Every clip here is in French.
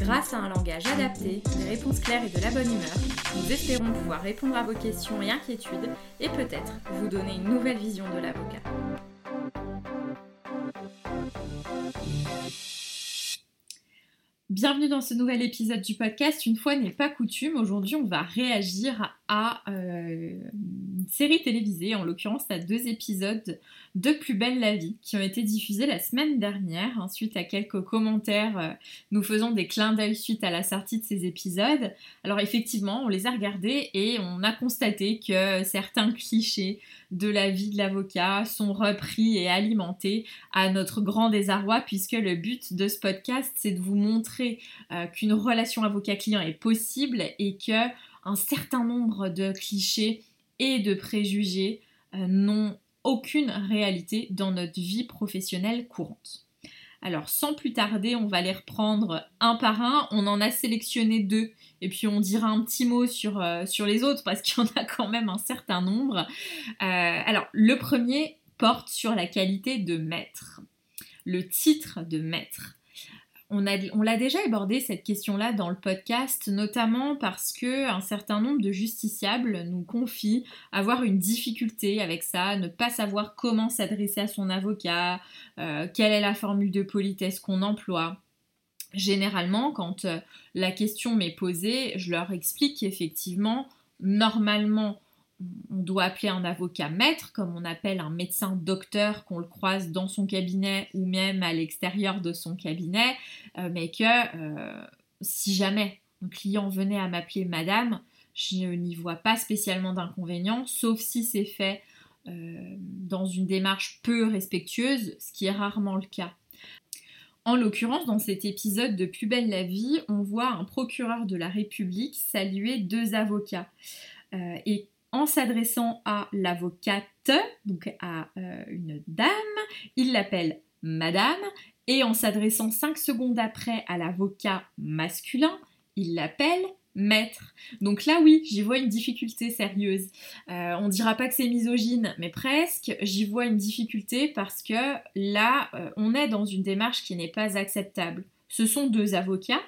Grâce à un langage adapté, des réponses claires et de la bonne humeur, nous espérons pouvoir répondre à vos questions et inquiétudes et peut-être vous donner une nouvelle vision de l'avocat. Bienvenue dans ce nouvel épisode du podcast. Une fois n'est pas coutume, aujourd'hui on va réagir à euh, une série télévisée, en l'occurrence à deux épisodes de Plus belle la vie qui ont été diffusés la semaine dernière. Ensuite à quelques commentaires, euh, nous faisons des clins d'œil suite à la sortie de ces épisodes. Alors effectivement, on les a regardés et on a constaté que certains clichés de la vie de l'avocat sont repris et alimentés à notre grand désarroi puisque le but de ce podcast c'est de vous montrer euh, qu'une relation avocat-client est possible et que un certain nombre de clichés et de préjugés euh, n'ont aucune réalité dans notre vie professionnelle courante. Alors sans plus tarder, on va les reprendre un par un. On en a sélectionné deux et puis on dira un petit mot sur, euh, les autres parce qu'il y en a quand même un certain nombre. Euh, alors le premier porte sur la qualité de maître. Le titre de maître on, l'a déjà abordé cette question-là dans le podcast, notamment parce que un certain nombre de justiciables nous confient avoir une difficulté avec ça, ne pas savoir comment s'adresser à son avocat, euh, quelle est la formule de politesse qu'on emploie. Généralement, quand euh, la question m'est posée, je leur explique qu'effectivement, normalement, on doit appeler un avocat maître, comme on appelle un médecin docteur qu'on le croise dans son cabinet ou même à l'extérieur de son cabinet, euh, mais que euh, si jamais un client venait à m'appeler madame, je n'y vois pas spécialement d'inconvénient, sauf si c'est fait euh, dans une démarche peu respectueuse, ce qui est rarement le cas. En l'occurrence, dans cet épisode de Plus belle la vie, on voit un procureur de la République saluer deux avocats. En s'adressant à l'avocate, donc à euh, une dame, il l'appelle madame, et en s'adressant 5 secondes après à l'avocat masculin, il l'appelle maître. Donc là oui, j'y vois une difficulté sérieuse. Euh, on dira pas que c'est misogyne, mais presque, j'y vois une difficulté parce que là, euh, on est dans une démarche qui n'est pas acceptable. Ce sont deux avocats,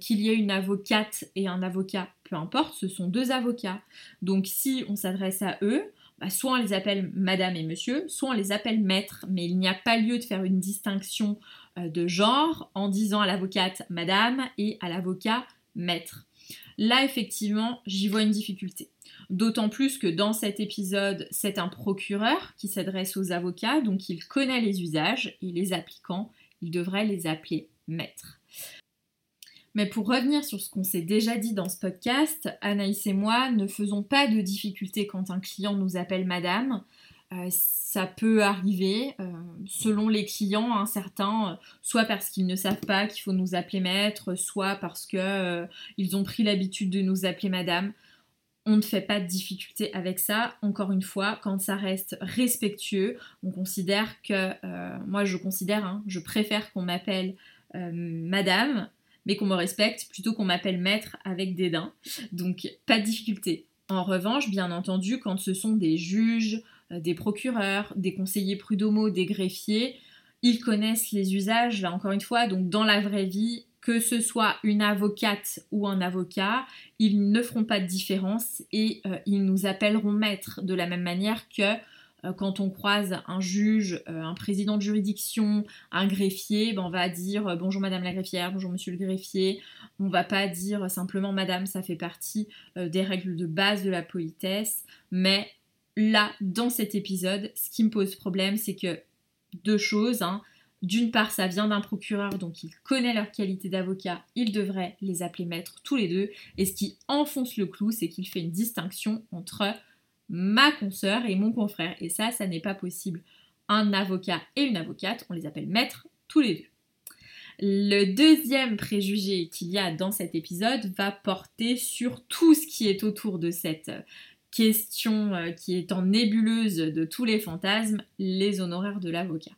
qu'il y ait une avocate et un avocat, peu importe, ce sont deux avocats. Donc si on s'adresse à eux, bah, soit on les appelle madame et monsieur, soit on les appelle maître, mais il n'y a pas lieu de faire une distinction euh, de genre en disant à l'avocate madame et à l'avocat maître. Là, effectivement, j'y vois une difficulté. D'autant plus que dans cet épisode, c'est un procureur qui s'adresse aux avocats, donc il connaît les usages et les appliquants, il devrait les appeler maîtres. Mais pour revenir sur ce qu'on s'est déjà dit dans ce podcast, Anaïs et moi ne faisons pas de difficultés quand un client nous appelle madame. Euh, ça peut arriver euh, selon les clients, hein, certains, euh, soit parce qu'ils ne savent pas qu'il faut nous appeler maître, soit parce qu'ils ont pris l'habitude de nous appeler madame. On ne fait pas de difficulté avec ça. Encore une fois, quand ça reste respectueux, on considère que, moi je considère, hein, je préfère qu'on m'appelle madame mais qu'on me respecte plutôt qu'on m'appelle maître avec dédain. Donc pas de difficulté. En revanche, bien entendu, quand ce sont des juges, euh, des procureurs, des conseillers prud'homaux, des greffiers, ils connaissent les usages, là encore une fois, donc dans la vraie vie, que ce soit une avocate ou un avocat, ils ne feront pas de différence et euh, ils nous appelleront maître de la même manière que quand on croise un juge, euh, un président de juridiction, un greffier, ben, on va dire euh, bonjour madame la greffière, bonjour monsieur le greffier. On va pas dire simplement madame, ça fait partie des règles de base de la politesse. Mais là, dans cet épisode, ce qui me pose problème, c'est que deux choses. Hein. D'une part, ça vient d'un procureur, donc il connaît leur qualité d'avocat, il devrait les appeler maîtres tous les deux. Et ce qui enfonce le clou, c'est qu'il fait une distinction entre ma consoeur et mon confrère. Et ça, ça n'est pas possible. Un avocat et une avocate, on les appelle maîtres tous les deux. Le deuxième préjugé qu'il y a dans cet épisode va porter sur tout ce qui est autour de cette question euh, qui est en nébuleuse de tous les fantasmes, les honoraires de l'avocat.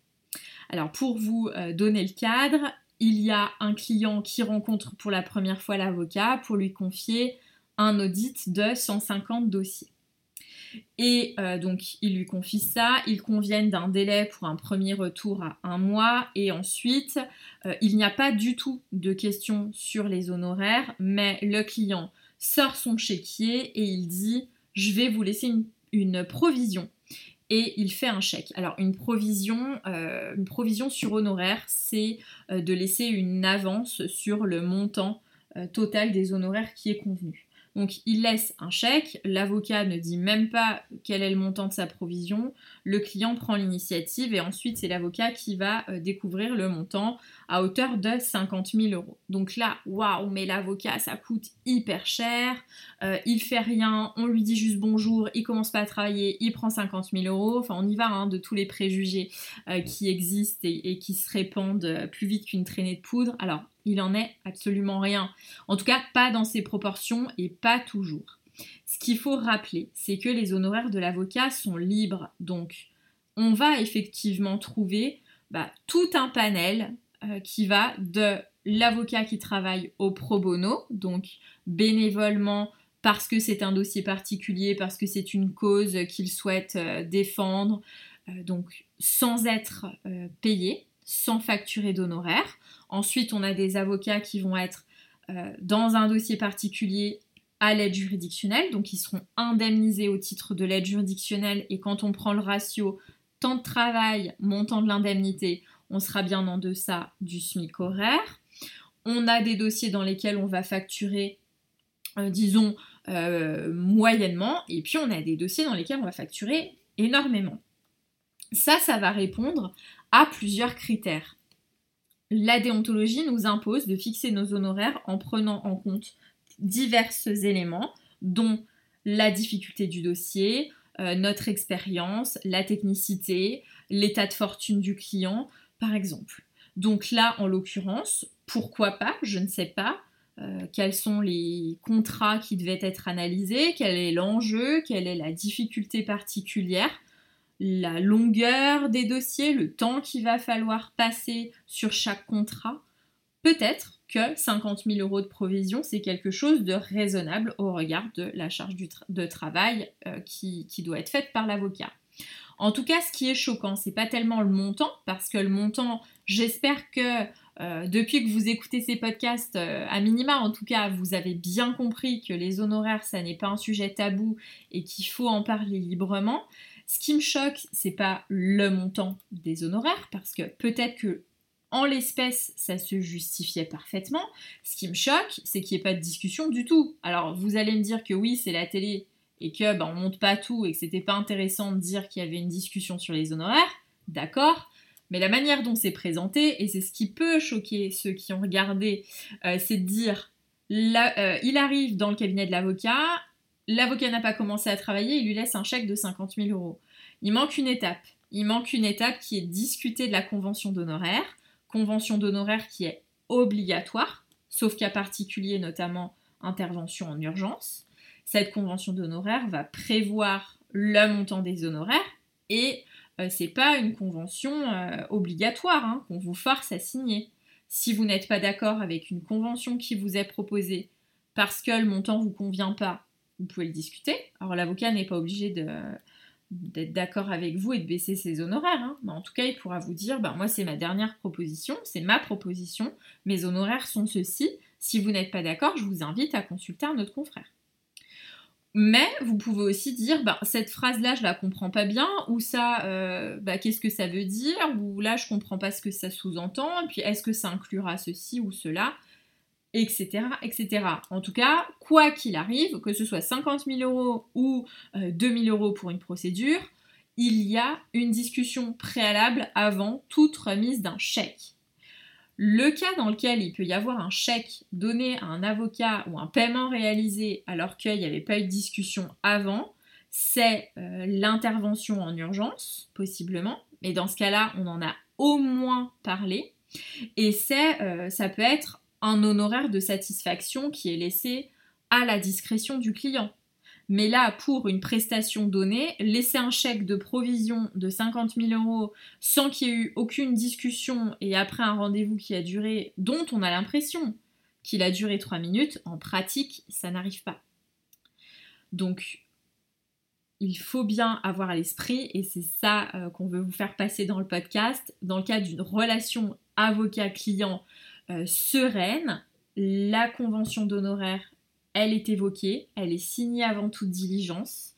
Alors pour vous euh, donner le cadre, il y a un client qui rencontre pour la première fois l'avocat pour lui confier un audit de 150 dossiers. Et euh, donc, il lui confie ça, ils conviennent d'un délai pour un premier retour à un mois, et ensuite, euh, il n'y a pas du tout de questions sur les honoraires, mais le client sort son chéquier et il dit, je vais vous laisser une, provision. Et il fait un chèque. Alors une provision, euh, une provision sur honoraires, c'est de laisser une avance sur le montant total des honoraires qui est convenu. Donc il laisse un chèque, l'avocat ne dit même pas quel est le montant de sa provision, le client prend l'initiative et ensuite c'est l'avocat qui va euh, découvrir le montant à hauteur de 50 000 euros. Donc là, waouh, mais l'avocat ça coûte hyper cher, euh, il fait rien, on lui dit juste bonjour, il commence pas à travailler, il prend 50 000 euros, enfin on y va hein, de tous les préjugés euh, qui existent et, qui se répandent plus vite qu'une traînée de poudre. Alors il en est absolument rien. En tout cas, pas dans ces proportions et pas toujours. Ce qu'il faut rappeler, c'est que les honoraires de l'avocat sont libres. Donc, on va effectivement trouver bah, tout un panel euh, qui va de l'avocat qui travaille au pro bono, donc bénévolement parce que c'est un dossier particulier, parce que c'est une cause qu'il souhaite euh, défendre, euh, donc sans être payé, sans facturer d'honoraires. Ensuite, on a des avocats qui vont être euh, dans un dossier particulier à l'aide juridictionnelle, donc ils seront indemnisés au titre de l'aide juridictionnelle et quand on prend le ratio temps de travail, montant de l'indemnité, on sera bien en deçà du SMIC horaire. On a des dossiers dans lesquels on va facturer, euh, disons, euh, moyennement, et puis on a des dossiers dans lesquels on va facturer énormément. Ça, ça va répondre à plusieurs critères la déontologie nous impose de fixer nos honoraires en prenant en compte divers éléments, dont la difficulté du dossier, euh, notre expérience, la technicité, l'état de fortune du client, par exemple. Donc là, en l'occurrence, pourquoi pas, je ne sais pas, euh, quels sont les contrats qui devaient être analysés, quel est l'enjeu, quelle est la difficulté particulière la longueur des dossiers, le temps qu'il va falloir passer sur chaque contrat, peut-être que 50 000 euros de provision, c'est quelque chose de raisonnable au regard de la charge de travail euh, qui, doit être faite par l'avocat. En tout cas, ce qui est choquant, c'est pas tellement le montant, parce que le montant, j'espère que euh, depuis que vous écoutez ces podcasts, euh, à minima en tout cas, vous avez bien compris que les honoraires, ça n'est pas un sujet tabou et qu'il faut en parler librement. Ce qui me choque, c'est pas le montant des honoraires, parce que peut-être que en l'espèce, ça se justifiait parfaitement. Ce qui me choque, c'est qu'il n'y ait pas de discussion du tout. Alors, vous allez me dire que oui, c'est la télé et que ben, on monte pas tout et que c'était pas intéressant de dire qu'il y avait une discussion sur les honoraires. D'accord. Mais la manière dont c'est présenté, et c'est ce qui peut choquer ceux qui ont regardé, euh, c'est de dire euh, il arrive dans le cabinet de l'avocat, l'avocat n'a pas commencé à travailler, il lui laisse un chèque de 50 000 euros. Il manque une étape. Il manque une étape qui est discuter de la convention d'honoraires, convention d'honoraires qui est obligatoire, sauf cas particulier, notamment intervention en urgence. Cette convention d'honoraires va prévoir le montant des honoraires et euh, c'est pas une convention euh, obligatoire hein, qu'on vous force à signer. Si vous n'êtes pas d'accord avec une convention qui vous est proposée parce que le montant vous convient pas vous pouvez le discuter. Alors l'avocat n'est pas obligé d'être d'accord avec vous et de baisser ses honoraires. Hein. Mais en tout cas, il pourra vous dire, ben, moi c'est ma dernière proposition, c'est ma proposition, mes honoraires sont ceux-ci. Si vous n'êtes pas d'accord, je vous invite à consulter un autre confrère. Mais vous pouvez aussi dire, ben, cette phrase-là, je la comprends pas bien, ou ça, euh, ben, qu'est-ce que ça veut dire, ou là, je comprends pas ce que ça sous-entend, et puis est-ce que ça inclura ceci ou cela? Etc., etc. En tout cas, quoi qu'il arrive, que ce soit 50 000 euros ou 2 euh, 000 euros pour une procédure, il y a une discussion préalable avant toute remise d'un chèque. Le cas dans lequel il peut y avoir un chèque donné à un avocat ou un paiement réalisé alors qu'il n'y avait pas eu de discussion avant, c'est euh, l'intervention en urgence, possiblement, mais dans ce cas-là, on en a au moins parlé. Et c'est, euh, ça peut être un honoraire de satisfaction qui est laissé à la discrétion du client. Mais là, pour une prestation donnée, laisser un chèque de provision de 50 000 euros sans qu'il y ait eu aucune discussion et après un rendez-vous qui a duré, dont on a l'impression qu'il a duré 3 minutes, en pratique, ça n'arrive pas. Donc, il faut bien avoir à l'esprit, et c'est ça euh, qu'on veut vous faire passer dans le podcast, dans le cas d'une relation avocat-client euh, sereine, la convention d'honoraires elle est évoquée, elle est signée avant toute diligence.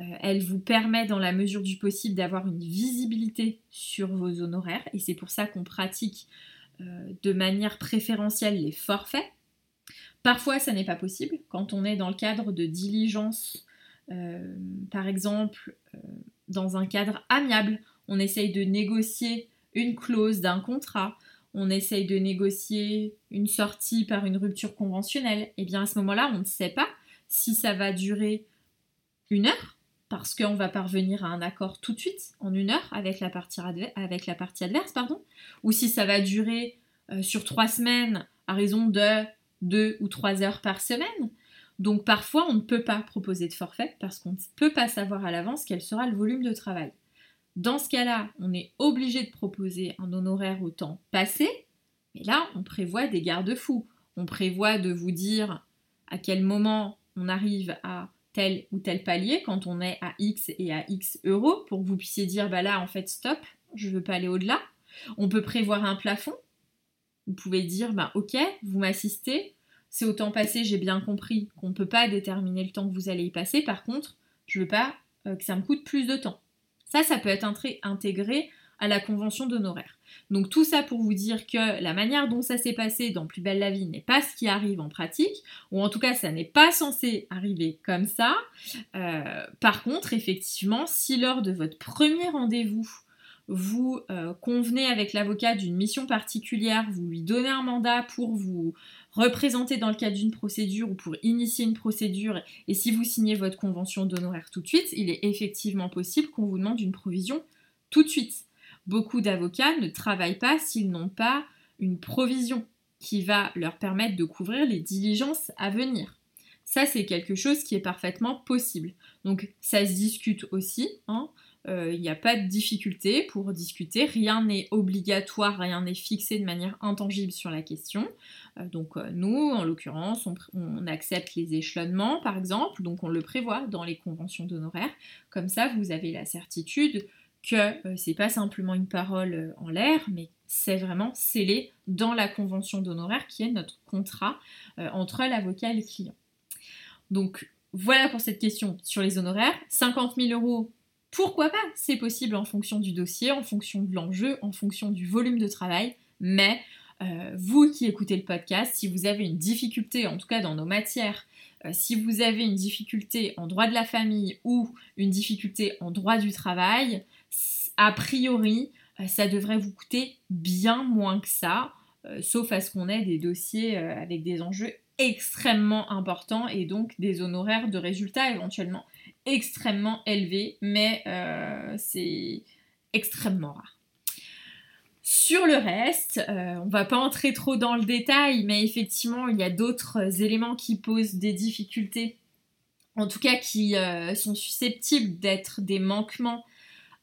Euh, elle vous permet dans la mesure du possible d'avoir une visibilité sur vos honoraires et c'est pour ça qu'on pratique euh, de manière préférentielle les forfaits. Parfois, ça n'est pas possible quand on est dans le cadre de diligence, par exemple, dans un cadre amiable. On essaye de négocier une clause d'un contrat on essaye de négocier une sortie par une rupture conventionnelle, et eh bien à ce moment-là, on ne sait pas si ça va durer une heure, parce qu'on va parvenir à un accord tout de suite, en une heure, avec la partie, adverse, pardon, ou si ça va durer euh, sur trois semaines à raison de deux ou trois heures par semaine. Donc parfois, on ne peut pas proposer de forfait parce qu'on ne peut pas savoir à l'avance quel sera le volume de travail. Dans ce cas-là, on est obligé de proposer un honoraire au temps passé, mais là, on prévoit des garde-fous. On prévoit de vous dire à quel moment on arrive à tel ou tel palier quand on est à X et à X euros pour que vous puissiez dire bah là en fait stop, je ne veux pas aller au-delà. On peut prévoir un plafond. Vous pouvez dire bah ok, vous m'assistez, c'est au temps passé, j'ai bien compris qu'on ne peut pas déterminer le temps que vous allez y passer. Par contre, je ne veux pas euh, que ça me coûte plus de temps. Ça, ça peut être intégré à la convention d'honoraires. Donc tout ça pour vous dire que la manière dont ça s'est passé dans Plus belle la vie n'est pas ce qui arrive en pratique, ou en tout cas ça n'est pas censé arriver comme ça. Euh, par contre, effectivement, si lors de votre premier rendez-vous, vous euh, convenez avec l'avocat d'une mission particulière, vous lui donnez un mandat pour vous représenter dans le cadre d'une procédure ou pour initier une procédure, et si vous signez votre convention d'honoraires tout de suite, il est effectivement possible qu'on vous demande une provision tout de suite. Beaucoup d'avocats ne travaillent pas s'ils n'ont pas une provision qui va leur permettre de couvrir les diligences à venir. Ça, c'est quelque chose qui est parfaitement possible. Donc, ça se discute aussi. Hein. Euh, il n'y a pas de difficulté pour discuter, rien n'est obligatoire, rien n'est fixé de manière intangible sur la question. Euh, donc euh, nous, en l'occurrence, on, accepte les échelonnements, par exemple, donc on le prévoit dans les conventions d'honoraires. Comme ça, vous avez la certitude que c'est pas simplement une parole en l'air, mais c'est vraiment scellé dans la convention d'honoraires qui est notre contrat entre l'avocat et le client. Donc voilà pour cette question sur les honoraires. 50 000 euros pourquoi pas? C'est possible en fonction du dossier, en fonction de l'enjeu, en fonction du volume de travail, mais euh, vous qui écoutez le podcast, si vous avez une difficulté, en tout cas dans nos matières, euh, si vous avez une difficulté en droit de la famille ou une difficulté en droit du travail, a priori, euh, ça devrait vous coûter bien moins que ça, sauf à ce qu'on ait des dossiers avec des enjeux extrêmement importants et donc des honoraires de résultats éventuellement extrêmement élevé, mais euh, c'est extrêmement rare. Sur le reste, euh, on va pas entrer trop dans le détail, mais effectivement, il y a d'autres éléments qui posent des difficultés, en tout cas qui euh, sont susceptibles d'être des manquements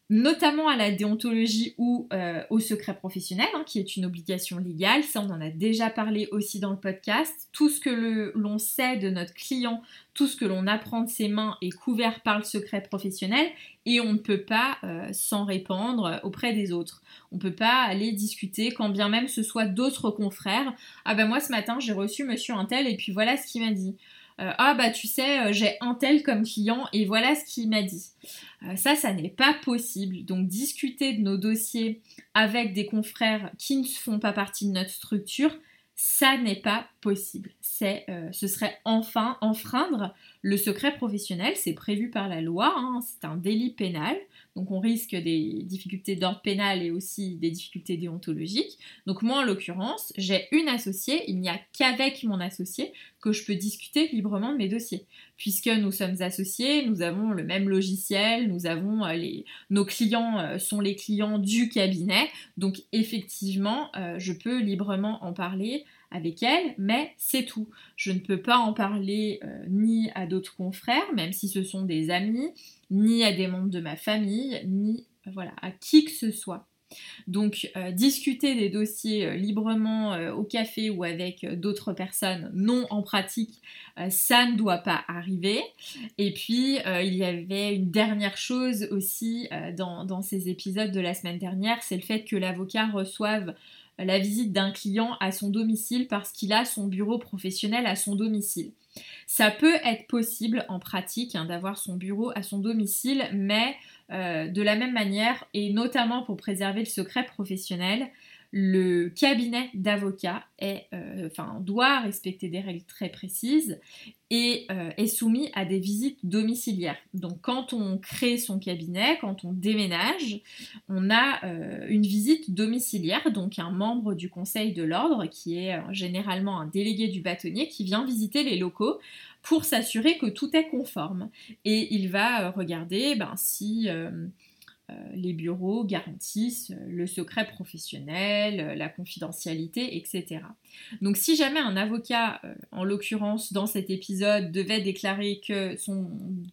notamment à la déontologie ou euh, au secret professionnel, hein, qui est une obligation légale. Ça, on en a déjà parlé aussi dans le podcast. Tout ce que l'on sait de notre client, tout ce que l'on apprend de ses mains est couvert par le secret professionnel et on ne peut pas euh, s'en répandre auprès des autres. On ne peut pas aller discuter, quand bien même ce soit d'autres confrères. Ah ben moi ce matin j'ai reçu monsieur Intel et puis voilà ce qu'il m'a dit. Euh, ah bah tu sais, euh, j'ai un tel comme client et voilà ce qu'il m'a dit. Euh, ça, ça n'est pas possible. Donc discuter de nos dossiers avec des confrères qui ne font pas partie de notre structure, ça n'est pas possible. C'est, ce serait enfin enfreindre le secret professionnel. C'est prévu par la loi. Hein. c'est un délit pénal. Donc on risque des difficultés d'ordre pénal et aussi des difficultés déontologiques. Donc moi en l'occurrence, j'ai une associée, il n'y a qu'avec mon associé que je peux discuter librement de mes dossiers. Puisque nous sommes associés, nous avons le même logiciel, nous avons euh, les... nos clients euh, sont les clients du cabinet. Donc effectivement, euh, je peux librement en parler avec elle, mais c'est tout. Je ne peux pas en parler ni à d'autres confrères, même si ce sont des amis, ni à des membres de ma famille, ni voilà, à qui que ce soit. Donc euh, discuter des dossiers euh, librement euh, au café ou avec d'autres personnes non en pratique, ça ne doit pas arriver. Et puis il y avait une dernière chose aussi dans, ces épisodes de la semaine dernière, c'est le fait que l'avocat reçoive la visite d'un client à son domicile parce qu'il a son bureau professionnel à son domicile. Ça peut être possible en pratique hein, d'avoir son bureau à son domicile, mais euh, de la même manière, et notamment pour préserver le secret professionnel, le cabinet d'avocat euh, doit respecter des règles très précises et euh, est soumis à des visites domiciliaires. Donc quand on crée son cabinet, quand on déménage, on a une visite domiciliaire, donc un membre du conseil de l'ordre qui est généralement un délégué du bâtonnier qui vient visiter les locaux pour s'assurer que tout est conforme. Et il va euh, regarder ben, si euh, euh, les bureaux garantissent le secret professionnel, la confidentialité, etc. Donc si jamais un avocat, en l'occurrence dans cet épisode, devait déclarer que son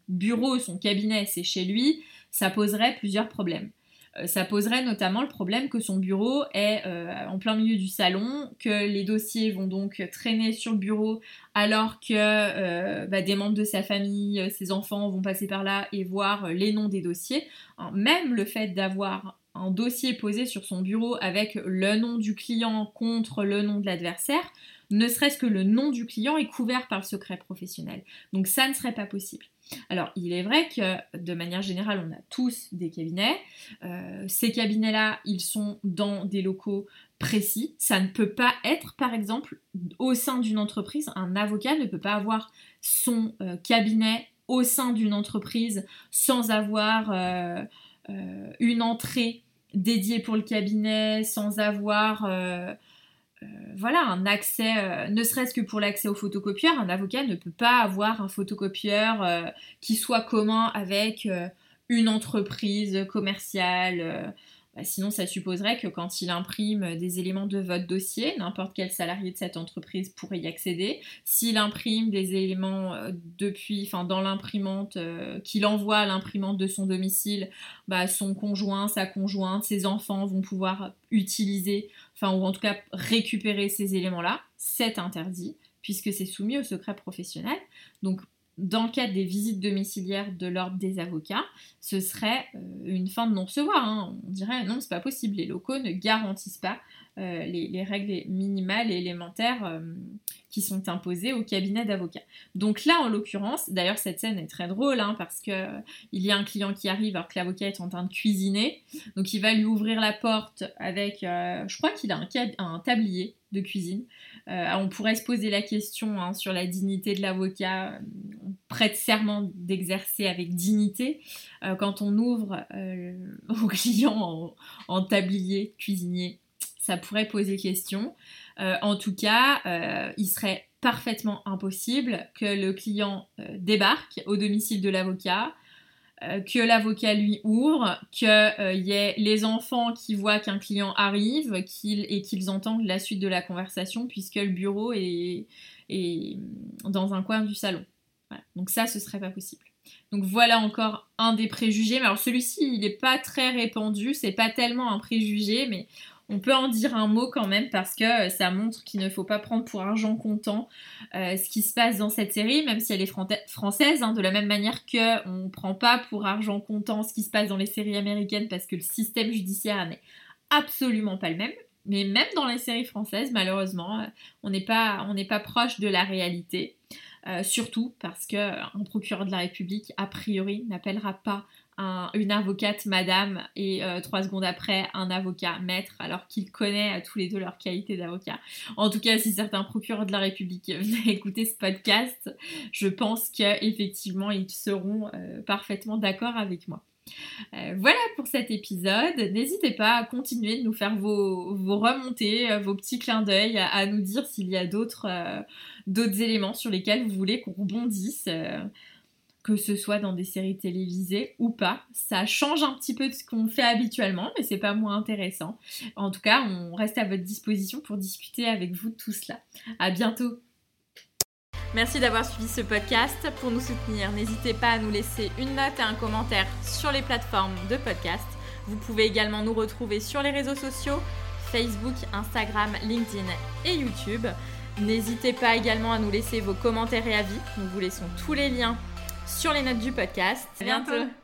bureau, son cabinet, c'est chez lui, ça poserait plusieurs problèmes. Euh, ça poserait notamment le problème que son bureau est euh, en plein milieu du salon, que les dossiers vont donc traîner sur le bureau alors que euh, bah, des membres de sa famille, ses enfants vont passer par là et voir les noms des dossiers. Hein, même le fait d'avoir un dossier posé sur son bureau avec le nom du client contre le nom de l'adversaire, ne serait-ce que le nom du client est couvert par le secret professionnel. Donc ça ne serait pas possible. Alors, il est vrai que de manière générale, on a tous des cabinets. Euh, ces cabinets-là, ils sont dans des locaux précis. Ça ne peut pas être, par exemple, au sein d'une entreprise, un avocat ne peut pas avoir son euh, cabinet au sein d'une entreprise sans avoir euh, une entrée dédiée pour le cabinet, sans avoir voilà, un accès, euh, ne serait-ce que pour l'accès au photocopieur, un avocat ne peut pas avoir un photocopieur euh, qui soit commun avec une entreprise commerciale bah, sinon, ça supposerait que quand il imprime des éléments de votre dossier, n'importe quel salarié de cette entreprise pourrait y accéder. S'il imprime des éléments euh, depuis, enfin dans l'imprimante, euh, qu'il envoie à l'imprimante de son domicile, bah, son conjoint, sa conjointe, ses enfants vont pouvoir utiliser, enfin ou en tout cas récupérer ces éléments-là. C'est interdit puisque c'est soumis au secret professionnel. Donc dans le cadre des visites domiciliaires de l'ordre des avocats, ce serait euh, une fin de non-recevoir. Hein. On dirait non, c'est pas possible. Les locaux ne garantissent pas euh, les, règles minimales et élémentaires euh, qui sont imposées au cabinet d'avocats. Donc là, en l'occurrence, d'ailleurs, cette scène est très drôle hein, parce que il y a un client qui arrive alors que l'avocat est en train de cuisiner. Donc il va lui ouvrir la porte avec, je crois qu'il a un tablier de cuisine. Euh, on pourrait se poser la question hein, sur la dignité de l'avocat. On prête serment d'exercer avec dignité. Euh, quand on ouvre euh, au client en, tablier cuisinier, ça pourrait poser question. en tout cas, il serait parfaitement impossible que le client débarque au domicile de l'avocat, euh, que l'avocat lui ouvre, qu'il euh, y ait les enfants qui voient qu'un client arrive et qu'ils entendent la suite de la conversation puisque le bureau est, dans un coin du salon. Donc ça, ce serait pas possible. Donc voilà encore un des préjugés. Mais alors celui-ci, il n'est pas très répandu, c'est pas tellement un préjugé, mais on peut en dire un mot quand même parce que euh, ça montre qu'il ne faut pas prendre pour argent comptant euh, ce qui se passe dans cette série, même si elle est française, hein, de la même manière que on prend pas pour argent comptant ce qui se passe dans les séries américaines parce que le système judiciaire n'est absolument pas le même. Mais même dans les séries françaises, malheureusement, euh, on n'est pas, pas proche de la réalité. surtout parce qu'un procureur de la République, a priori, n'appellera pas une avocate madame et euh, trois secondes après un avocat maître alors qu'il connaît à tous les deux leur qualité d'avocat. En tout cas, si certains procureurs de la République venaient écouter ce podcast, je pense qu'effectivement ils seront euh, parfaitement d'accord avec moi. Euh, voilà pour cet épisode. N'hésitez pas à continuer de nous faire vos, remontées, vos petits clins d'œil, à, à, nous dire s'il y a d'autres éléments sur lesquels vous voulez qu'on rebondisse. Que ce soit dans des séries télévisées ou pas. Ça change un petit peu de ce qu'on fait habituellement, mais c'est pas moins intéressant. En tout cas, on reste à votre disposition pour discuter avec vous de tout cela. À bientôt. Merci d'avoir suivi ce podcast. Pour nous soutenir, n'hésitez pas à nous laisser une note et un commentaire sur les plateformes de podcast. Vous pouvez également nous retrouver sur les réseaux sociaux Facebook, Instagram, LinkedIn et YouTube. N'hésitez pas également à nous laisser vos commentaires et avis. Nous vous laissons tous les liens sur les notes du podcast. À bientôt.